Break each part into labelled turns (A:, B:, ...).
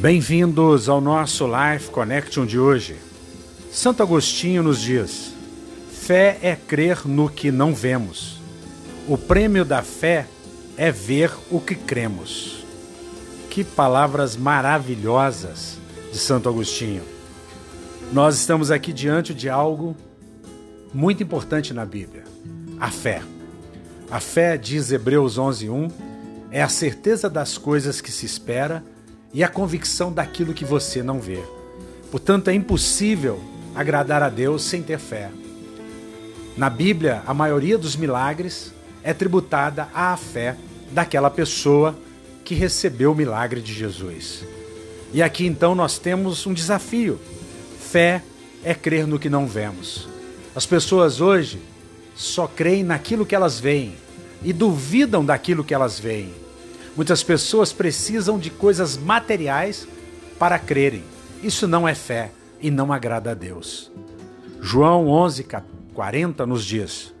A: Bem-vindos ao nosso Life Connection de hoje. Santo Agostinho nos diz: Fé é crer no que não vemos. O prêmio da fé é ver o que cremos. Que palavras maravilhosas de Santo Agostinho. Nós estamos aqui diante de algo muito importante na Bíblia: a fé. A fé, diz Hebreus 11:1, é a certeza das coisas que se espera e a convicção daquilo que você não vê. Portanto, é impossível agradar a Deus sem ter fé. Na Bíblia, a maioria dos milagres é tributada à fé daquela pessoa que recebeu o milagre de Jesus. E aqui então nós temos um desafio. Fé é crer no que não vemos. As pessoas hoje só creem naquilo que elas veem e duvidam daquilo que elas veem. Muitas pessoas precisam de coisas materiais para crerem. Isso não é fé e não agrada a Deus. João 11, 40 nos diz: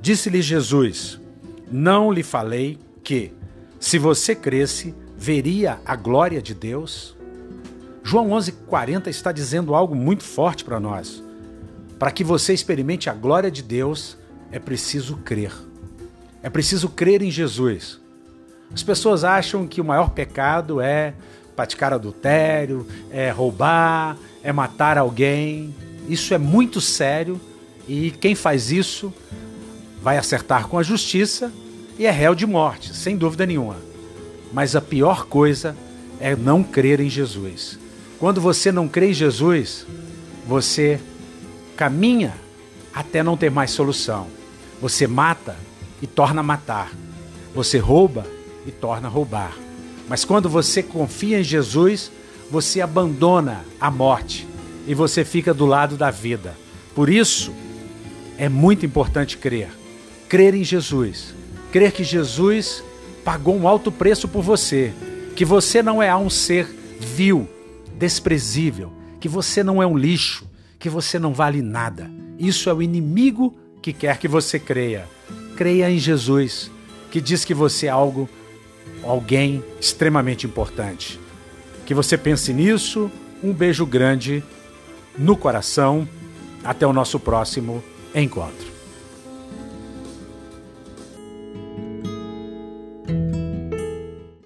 A: Disse-lhe Jesus: Não lhe falei que, se você cresce, veria a glória de Deus? João 11:40 está dizendo algo muito forte para nós. Para que você experimente a glória de Deus, é preciso crer. É preciso crer em Jesus. As pessoas acham que o maior pecado é praticar adultério, é roubar, é matar alguém. Isso é muito sério e quem faz isso vai acertar com a justiça e é réu de morte, sem dúvida nenhuma. Mas a pior coisa é não crer em Jesus. Quando você não crê em Jesus, você caminha até não ter mais solução. Você mata e torna a matar. Você rouba e torna a roubar. Mas quando você confia em Jesus, você abandona a morte e você fica do lado da vida. Por isso, é muito importante crer. Crer em Jesus. Crer que Jesus pagou um alto preço por você. Que você não é um ser vil, desprezível. Que você não é um lixo. Que você não vale nada. Isso é o inimigo que quer que você creia. Creia em Jesus, que diz que você é algo, alguém extremamente importante. Que você pense nisso. Um beijo grande no coração. Até o nosso próximo encontro.